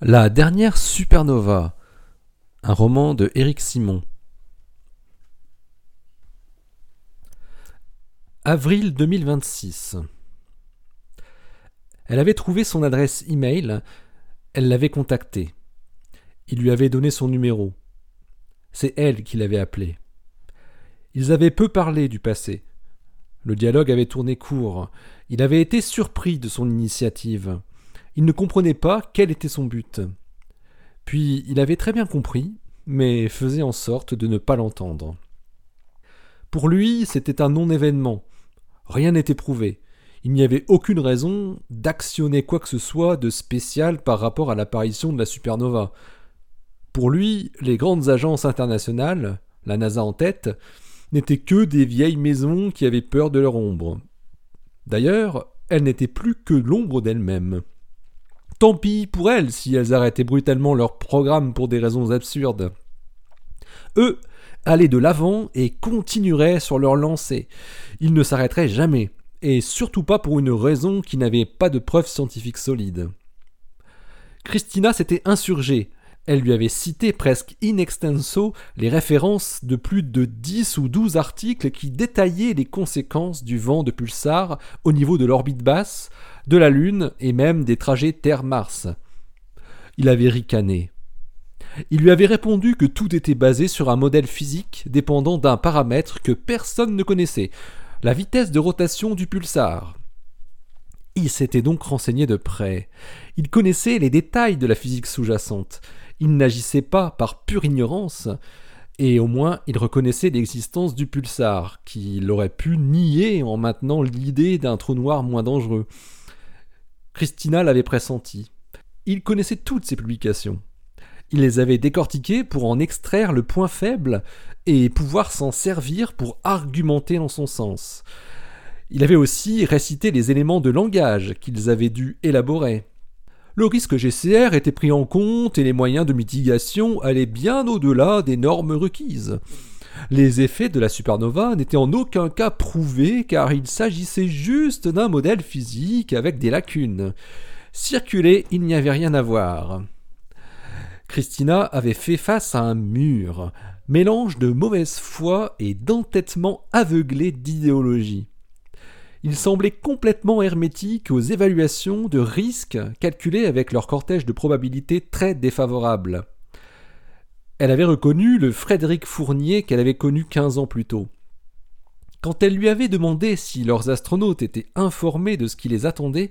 La dernière supernova, un roman de Éric Simon. Avril 2026. Elle avait trouvé son adresse email, elle l'avait contacté. Il lui avait donné son numéro. C'est elle qui l'avait appelé. Ils avaient peu parlé du passé. Le dialogue avait tourné court. Il avait été surpris de son initiative. Il ne comprenait pas quel était son but. Puis il avait très bien compris, mais faisait en sorte de ne pas l'entendre. Pour lui, c'était un non-événement. Rien n'était prouvé. Il n'y avait aucune raison d'actionner quoi que ce soit de spécial par rapport à l'apparition de la supernova. Pour lui, les grandes agences internationales, la NASA en tête, n'étaient que des vieilles maisons qui avaient peur de leur ombre. D'ailleurs, elles n'étaient plus que l'ombre d'elles-mêmes. Tant pis pour elles si elles arrêtaient brutalement leur programme pour des raisons absurdes. Eux allaient de l'avant et continueraient sur leur lancée. Ils ne s'arrêteraient jamais, et surtout pas pour une raison qui n'avait pas de preuves scientifiques solides. Christina s'était insurgée. Elle lui avait cité presque in extenso les références de plus de dix ou douze articles qui détaillaient les conséquences du vent de pulsar au niveau de l'orbite basse, de la Lune et même des trajets Terre-Mars. Il avait ricané. Il lui avait répondu que tout était basé sur un modèle physique dépendant d'un paramètre que personne ne connaissait, la vitesse de rotation du pulsar. Il s'était donc renseigné de près. Il connaissait les détails de la physique sous-jacente. Il n'agissait pas par pure ignorance, et au moins il reconnaissait l'existence du pulsar, qu'il aurait pu nier en maintenant l'idée d'un trou noir moins dangereux. Christina l'avait pressenti. Il connaissait toutes ses publications. Il les avait décortiquées pour en extraire le point faible et pouvoir s'en servir pour argumenter en son sens. Il avait aussi récité les éléments de langage qu'ils avaient dû élaborer. Le risque GCR était pris en compte et les moyens de mitigation allaient bien au-delà des normes requises. Les effets de la supernova n'étaient en aucun cas prouvés car il s'agissait juste d'un modèle physique avec des lacunes. Circuler, il n'y avait rien à voir. Christina avait fait face à un mur, mélange de mauvaise foi et d'entêtement aveuglé d'idéologie. Il semblait complètement hermétique aux évaluations de risques calculées avec leur cortège de probabilités très défavorables. Elle avait reconnu le Frédéric Fournier qu'elle avait connu quinze ans plus tôt. Quand elle lui avait demandé si leurs astronautes étaient informés de ce qui les attendait,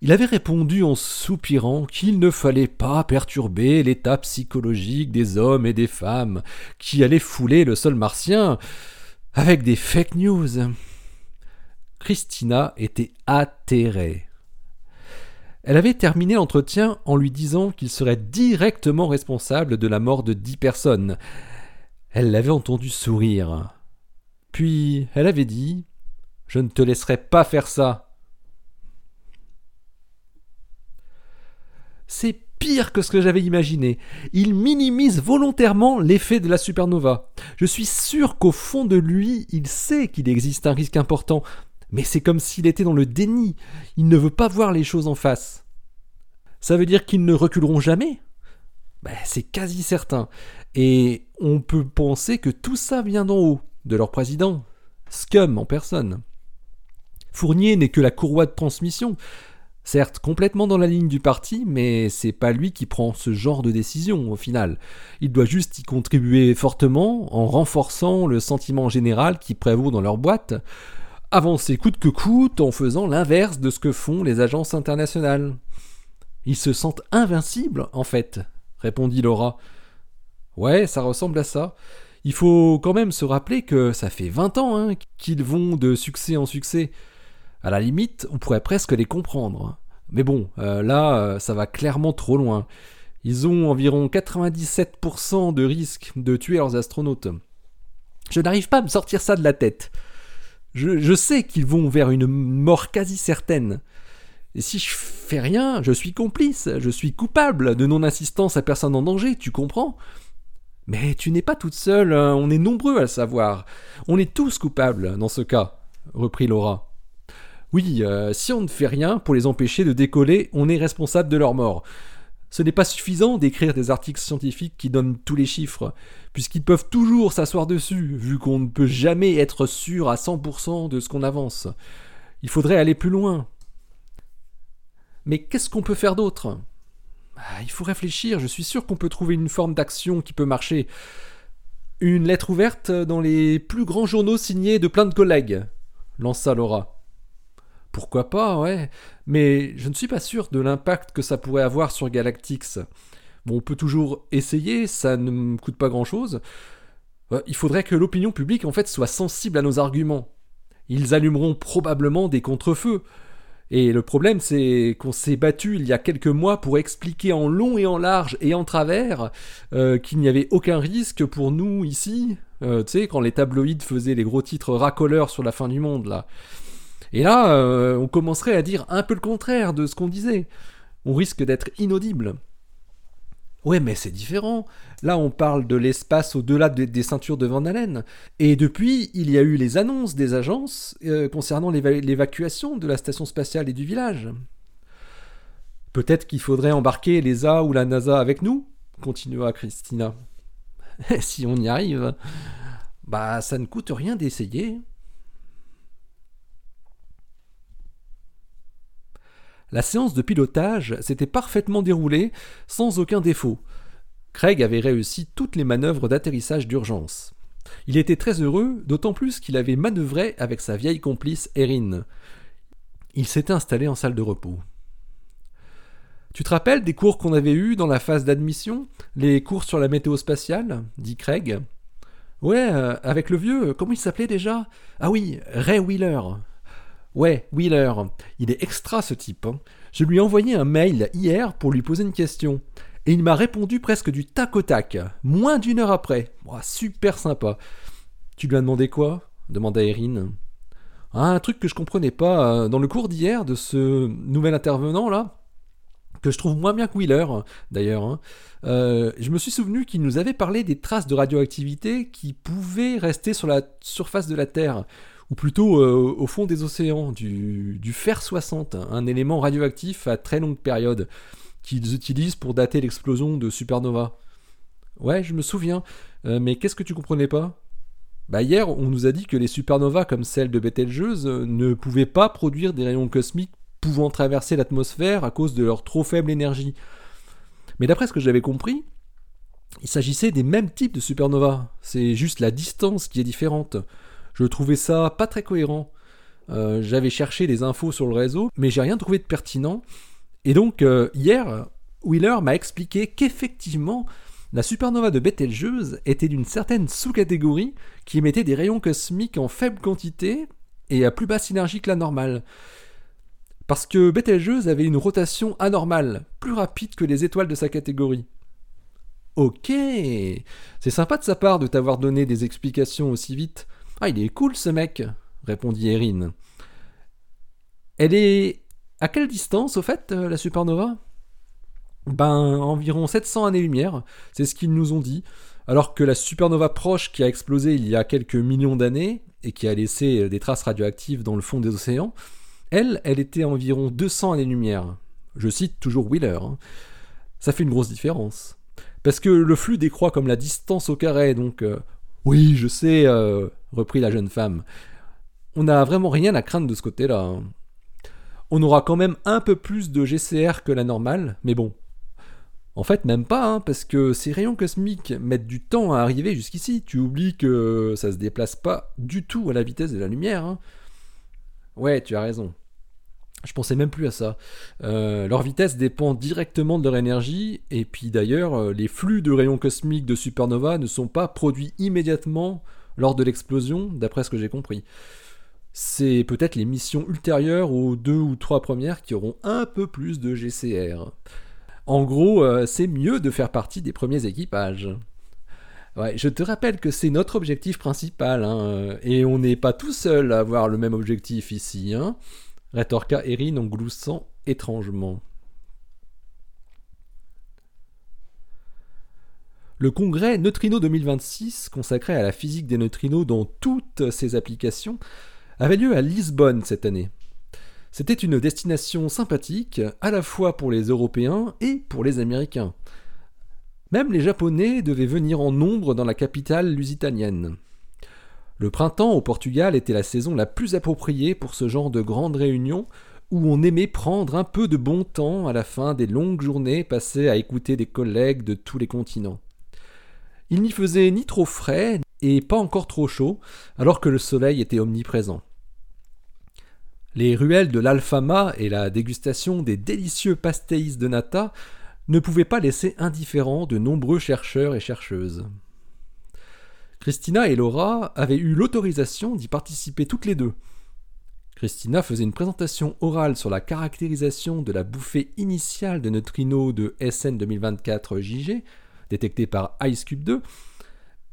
il avait répondu en soupirant qu'il ne fallait pas perturber l'état psychologique des hommes et des femmes qui allaient fouler le sol martien avec des fake news. Christina était atterrée. Elle avait terminé l'entretien en lui disant qu'il serait directement responsable de la mort de dix personnes. Elle l'avait entendu sourire. Puis elle avait dit Je ne te laisserai pas faire ça. C'est pire que ce que j'avais imaginé. Il minimise volontairement l'effet de la supernova. Je suis sûr qu'au fond de lui, il sait qu'il existe un risque important, mais c'est comme s'il était dans le déni. Il ne veut pas voir les choses en face. Ça veut dire qu'ils ne reculeront jamais ben, C'est quasi certain. Et on peut penser que tout ça vient d'en haut, de leur président, Scum en personne. Fournier n'est que la courroie de transmission, certes complètement dans la ligne du parti, mais c'est pas lui qui prend ce genre de décision au final. Il doit juste y contribuer fortement en renforçant le sentiment général qui prévaut dans leur boîte, avancer coûte que coûte en faisant l'inverse de ce que font les agences internationales. Ils se sentent invincibles, en fait, répondit Laura. Ouais, ça ressemble à ça. Il faut quand même se rappeler que ça fait vingt ans hein, qu'ils vont de succès en succès. À la limite, on pourrait presque les comprendre. Mais bon, euh, là, euh, ça va clairement trop loin. Ils ont environ 97% de risque de tuer leurs astronautes. Je n'arrive pas à me sortir ça de la tête. Je, sais qu'ils vont vers une mort quasi certaine. Et si je fais rien, je suis complice, je suis coupable de non-assistance à personne en danger, tu comprends? Mais tu n'es pas toute seule, hein, on est nombreux à le savoir. On est tous coupables dans ce cas, reprit Laura. Oui, euh, si on ne fait rien pour les empêcher de décoller, on est responsable de leur mort. Ce n'est pas suffisant d'écrire des articles scientifiques qui donnent tous les chiffres, puisqu'ils peuvent toujours s'asseoir dessus, vu qu'on ne peut jamais être sûr à 100% de ce qu'on avance. Il faudrait aller plus loin. Mais qu'est-ce qu'on peut faire d'autre? Ah, Il faut réfléchir, je suis sûr qu'on peut trouver une forme d'action qui peut marcher. Une lettre ouverte dans les plus grands journaux signés de plein de collègues, lança Laura. Pourquoi pas, ouais, mais je ne suis pas sûr de l'impact que ça pourrait avoir sur Galactix. Bon, on peut toujours essayer, ça ne me coûte pas grand-chose. Euh, il faudrait que l'opinion publique en fait soit sensible à nos arguments. Ils allumeront probablement des contrefeux. Et le problème, c'est qu'on s'est battu il y a quelques mois pour expliquer en long et en large et en travers euh, qu'il n'y avait aucun risque pour nous ici. Euh, tu sais, quand les tabloïds faisaient les gros titres racoleurs sur la fin du monde, là. Et là, euh, on commencerait à dire un peu le contraire de ce qu'on disait. On risque d'être inaudible. Ouais, mais c'est différent. Là, on parle de l'espace au-delà des ceintures de Van Allen. Et depuis, il y a eu les annonces des agences euh, concernant l'évacuation de la station spatiale et du village. Peut-être qu'il faudrait embarquer l'ESA ou la NASA avec nous continua Christina. si on y arrive, bah ça ne coûte rien d'essayer. La séance de pilotage s'était parfaitement déroulée sans aucun défaut. Craig avait réussi toutes les manœuvres d'atterrissage d'urgence. Il était très heureux, d'autant plus qu'il avait manœuvré avec sa vieille complice Erin. Il s'était installé en salle de repos. Tu te rappelles des cours qu'on avait eus dans la phase d'admission? Les cours sur la météo spatiale? dit Craig. Ouais, euh, avec le vieux, comment il s'appelait déjà? Ah oui, Ray Wheeler. Ouais, Wheeler, il est extra ce type. Hein. Je lui ai envoyé un mail hier pour lui poser une question. Et il m'a répondu presque du tac au tac, moins d'une heure après. super sympa. Tu lui as demandé quoi? demanda Erin. un truc que je comprenais pas euh, dans le cours d'hier de ce nouvel intervenant là, que je trouve moins bien que Wheeler d'ailleurs. Hein. Euh, je me suis souvenu qu'il nous avait parlé des traces de radioactivité qui pouvaient rester sur la surface de la Terre ou plutôt euh, au fond des océans, du, fer 60, un élément radioactif à très longue période, qu'ils utilisent pour dater l'explosion de supernova. Ouais, je me souviens, euh, mais qu'est-ce que tu comprenais pas? Bah hier, on nous a dit que les supernovas comme celle de Betelgeuse ne pouvaient pas produire des rayons cosmiques pouvant traverser l'atmosphère à cause de leur trop faible énergie. Mais d'après ce que j'avais compris, il s'agissait des mêmes types de supernovas, c'est juste la distance qui est différente. Je trouvais ça pas très cohérent. Euh, j'avais cherché des infos sur le réseau, mais j'ai rien trouvé de pertinent. Et donc, euh, hier, Wheeler m'a expliqué qu'effectivement, la supernova de Betelgeuse était d'une certaine sous-catégorie qui émettait des rayons cosmiques en faible quantité et à plus basse énergie que la normale. Parce que Betelgeuse avait une rotation anormale, plus rapide que les étoiles de sa catégorie. Ok, c'est sympa de sa part de t'avoir donné des explications aussi vite. Ah, il est cool ce mec, répondit Erin. Elle est à quelle distance, au fait, euh, la supernova? Ben, environ 700 années-lumière, c'est ce qu'ils nous ont dit. Alors que la supernova proche qui a explosé il y a quelques millions d'années et qui a laissé des traces radioactives dans le fond des océans, elle, elle était environ 200 années-lumière. Je cite toujours Wheeler. Hein. Ça fait une grosse différence. Parce que le flux décroît comme la distance au carré, donc euh, oui, je sais, euh, reprit la jeune femme. On n'a vraiment rien à craindre de ce côté-là. Hein. On aura quand même un peu plus de GCR que la normale, mais bon. En fait, même pas, hein, parce que ces rayons cosmiques mettent du temps à arriver jusqu'ici. Tu oublies que ça se déplace pas du tout à la vitesse de la lumière. Hein. Ouais, tu as raison. Je pensais même plus à ça. Euh, leur vitesse dépend directement de leur énergie, et puis d'ailleurs, euh, les flux de rayons cosmiques de supernova ne sont pas produits immédiatement lors de l'explosion, d'après ce que j'ai compris. C'est peut-être les missions ultérieures aux deux ou trois premières qui auront un peu plus de GCR. En gros, euh, c'est mieux de faire partie des premiers équipages. Ouais, je te rappelle que c'est notre objectif principal, hein, et on n'est pas tout seul à avoir le même objectif ici. Hein rétorqua Erin en gloussant étrangement. Le congrès Neutrino 2026, consacré à la physique des neutrinos dans toutes ses applications, avait lieu à Lisbonne cette année. C'était une destination sympathique à la fois pour les Européens et pour les Américains. Même les Japonais devaient venir en nombre dans la capitale lusitanienne. Le printemps au Portugal était la saison la plus appropriée pour ce genre de grandes réunions où on aimait prendre un peu de bon temps à la fin des longues journées passées à écouter des collègues de tous les continents. Il n'y faisait ni trop frais et pas encore trop chaud, alors que le soleil était omniprésent. Les ruelles de l'Alfama et la dégustation des délicieux pastéis de nata ne pouvaient pas laisser indifférents de nombreux chercheurs et chercheuses. Christina et Laura avaient eu l'autorisation d'y participer toutes les deux, Christina faisait une présentation orale sur la caractérisation de la bouffée initiale de neutrinos de SN 2024 JG, détectée par IceCube 2,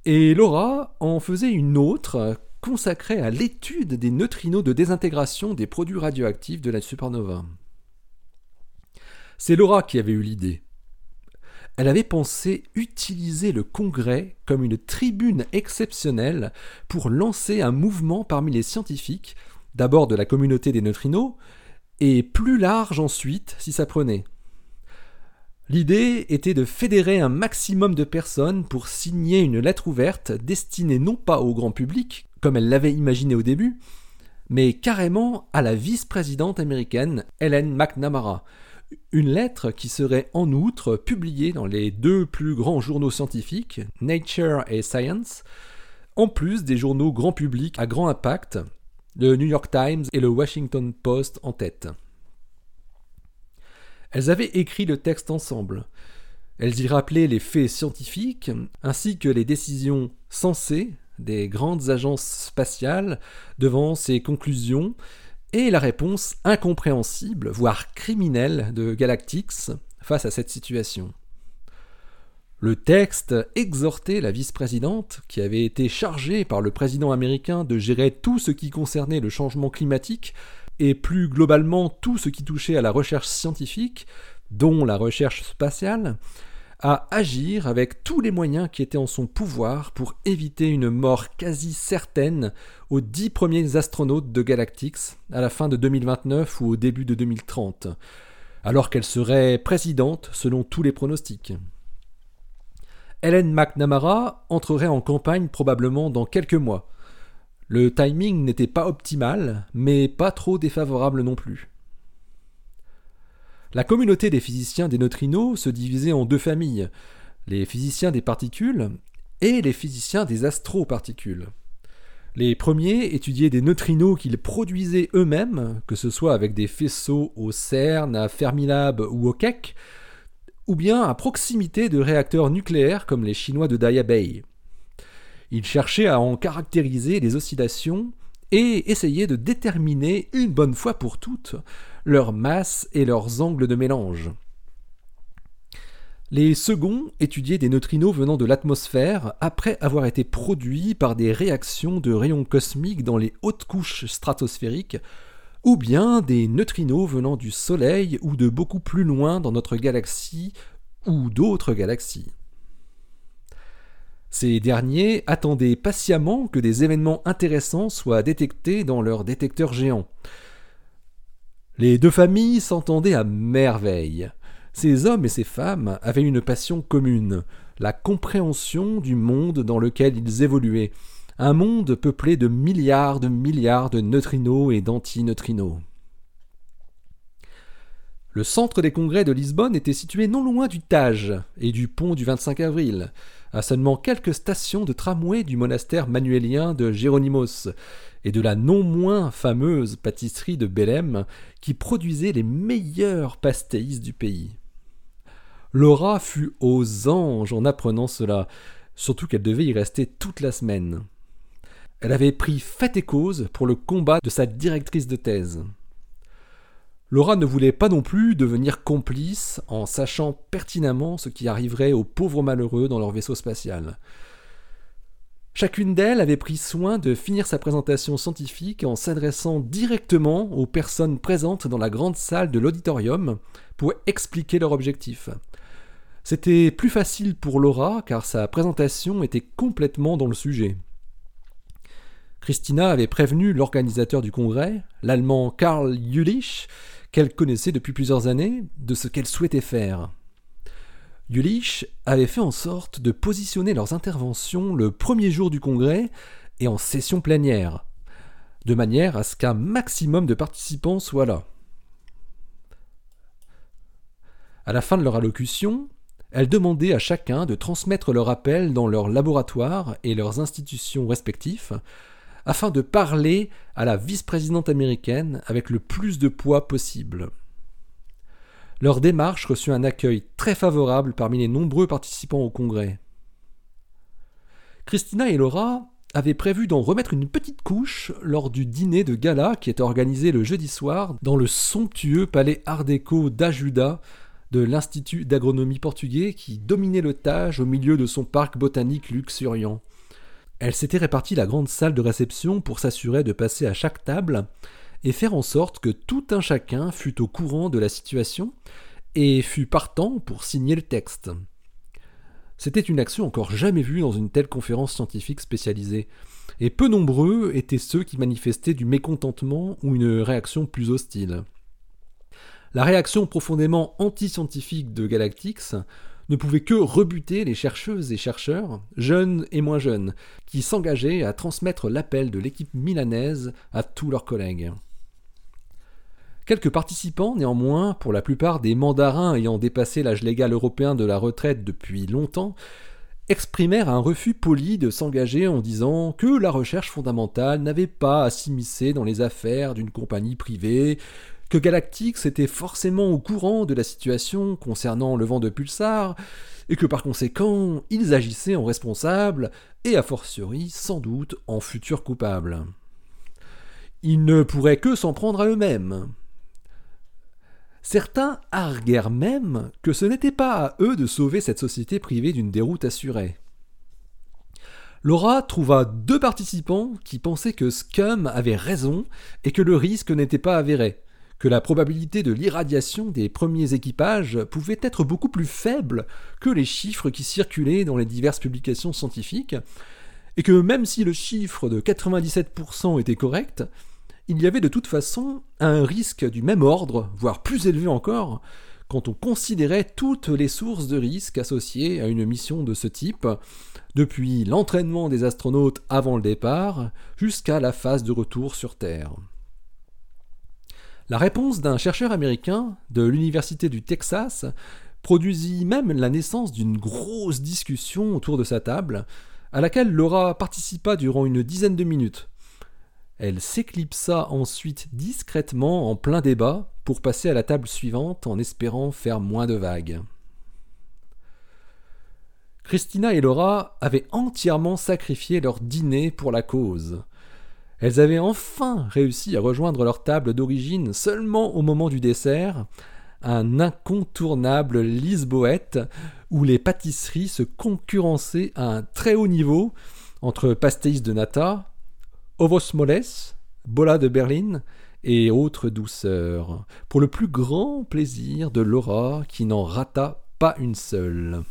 et Laura en faisait une autre consacrée à l'étude des neutrinos de désintégration des produits radioactifs de la supernova. C'est Laura qui avait eu l'idée. Elle avait pensé utiliser le Congrès comme une tribune exceptionnelle pour lancer un mouvement parmi les scientifiques d'abord de la communauté des neutrinos, et plus large ensuite si ça prenait. L'idée était de fédérer un maximum de personnes pour signer une lettre ouverte destinée non pas au grand public, comme elle l'avait imaginé au début, mais carrément à la vice-présidente américaine Helen McNamara. Une lettre qui serait en outre publiée dans les deux plus grands journaux scientifiques, Nature et Science, en plus des journaux grand public à grand impact, le New York Times et le Washington Post en tête. Elles avaient écrit le texte ensemble. Elles y rappelaient les faits scientifiques ainsi que les décisions sensées des grandes agences spatiales devant ces conclusions et la réponse incompréhensible, voire criminelle de Galactix face à cette situation. Le texte exhortait la vice-présidente, qui avait été chargée par le président américain de gérer tout ce qui concernait le changement climatique et plus globalement tout ce qui touchait à la recherche scientifique, dont la recherche spatiale, à agir avec tous les moyens qui étaient en son pouvoir pour éviter une mort quasi certaine aux dix premiers astronautes de Galactix à la fin de 2029 ou au début de 2030, alors qu'elle serait présidente selon tous les pronostics. Helen McNamara entrerait en campagne probablement dans quelques mois. Le timing n'était pas optimal, mais pas trop défavorable non plus. La communauté des physiciens des neutrinos se divisait en deux familles, les physiciens des particules et les physiciens des astroparticules. Les premiers étudiaient des neutrinos qu'ils produisaient eux-mêmes, que ce soit avec des faisceaux au CERN, à Fermilab ou au Keck, ou bien à proximité de réacteurs nucléaires comme les Chinois de Daya Bay. Ils cherchaient à en caractériser les oscillations et essayaient de déterminer une bonne fois pour toutes leur masse et leurs angles de mélange. Les seconds étudiaient des neutrinos venant de l'atmosphère après avoir été produits par des réactions de rayons cosmiques dans les hautes couches stratosphériques ou bien des neutrinos venant du Soleil ou de beaucoup plus loin dans notre galaxie ou d'autres galaxies. Ces derniers attendaient patiemment que des événements intéressants soient détectés dans leurs détecteurs géants. Les deux familles s'entendaient à merveille. Ces hommes et ces femmes avaient une passion commune, la compréhension du monde dans lequel ils évoluaient, un monde peuplé de milliards de milliards de neutrinos et d'antineutrinos. Le centre des congrès de Lisbonne était situé non loin du Tage et du pont du 25 avril, à seulement quelques stations de tramway du monastère manuélien de Géronimos et de la non moins fameuse pâtisserie de Belém qui produisait les meilleurs pastéis du pays. Laura fut aux anges en apprenant cela, surtout qu'elle devait y rester toute la semaine. Elle avait pris fait et cause pour le combat de sa directrice de thèse. Laura ne voulait pas non plus devenir complice en sachant pertinemment ce qui arriverait aux pauvres malheureux dans leur vaisseau spatial. Chacune d'elles avait pris soin de finir sa présentation scientifique en s'adressant directement aux personnes présentes dans la grande salle de l'auditorium pour expliquer leur objectif. C'était plus facile pour Laura car sa présentation était complètement dans le sujet. Christina avait prévenu l'organisateur du congrès, l'allemand Karl Jülich, qu'elle connaissait depuis plusieurs années, de ce qu'elle souhaitait faire. Jülich avait fait en sorte de positionner leurs interventions le premier jour du congrès et en session plénière, de manière à ce qu'un maximum de participants soient là. À la fin de leur allocution, elle demandait à chacun de transmettre leur appel dans leurs laboratoires et leurs institutions respectifs, afin de parler à la vice-présidente américaine avec le plus de poids possible. Leur démarche reçut un accueil très favorable parmi les nombreux participants au congrès. Christina et Laura avaient prévu d'en remettre une petite couche lors du dîner de gala qui était organisé le jeudi soir dans le somptueux palais Art déco d'Ajuda de l'Institut d'agronomie portugais qui dominait le Tage au milieu de son parc botanique luxuriant. Elle s'était répartie la grande salle de réception pour s'assurer de passer à chaque table et faire en sorte que tout un chacun fût au courant de la situation et fût partant pour signer le texte. C'était une action encore jamais vue dans une telle conférence scientifique spécialisée, et peu nombreux étaient ceux qui manifestaient du mécontentement ou une réaction plus hostile. La réaction profondément anti-scientifique de Galactix ne pouvait que rebuter les chercheuses et chercheurs, jeunes et moins jeunes, qui s'engageaient à transmettre l'appel de l'équipe milanaise à tous leurs collègues. Quelques participants, néanmoins, pour la plupart des mandarins ayant dépassé l'âge légal européen de la retraite depuis longtemps, exprimèrent un refus poli de s'engager en disant que la recherche fondamentale n'avait pas à s'immiscer dans les affaires d'une compagnie privée, que Galactix était forcément au courant de la situation concernant le vent de pulsar, et que par conséquent ils agissaient en responsables, et a fortiori sans doute en futurs coupables. Ils ne pourraient que s'en prendre à eux-mêmes. Certains arguèrent même que ce n'était pas à eux de sauver cette société privée d'une déroute assurée. Laura trouva deux participants qui pensaient que Scum avait raison et que le risque n'était pas avéré, que la probabilité de l'irradiation des premiers équipages pouvait être beaucoup plus faible que les chiffres qui circulaient dans les diverses publications scientifiques, et que même si le chiffre de 97% était correct, il y avait de toute façon un risque du même ordre, voire plus élevé encore, quand on considérait toutes les sources de risque associées à une mission de ce type, depuis l'entraînement des astronautes avant le départ jusqu'à la phase de retour sur Terre. La réponse d'un chercheur américain de l'Université du Texas produisit même la naissance d'une grosse discussion autour de sa table, à laquelle Laura participa durant une dizaine de minutes. Elle s'éclipsa ensuite discrètement en plein débat pour passer à la table suivante en espérant faire moins de vagues. Christina et Laura avaient entièrement sacrifié leur dîner pour la cause. Elles avaient enfin réussi à rejoindre leur table d'origine seulement au moment du dessert, un incontournable Lisboète où les pâtisseries se concurrençaient à un très haut niveau entre pastéis de nata, ovos moles, bola de Berlin et autres douceurs, pour le plus grand plaisir de Laura qui n'en rata pas une seule.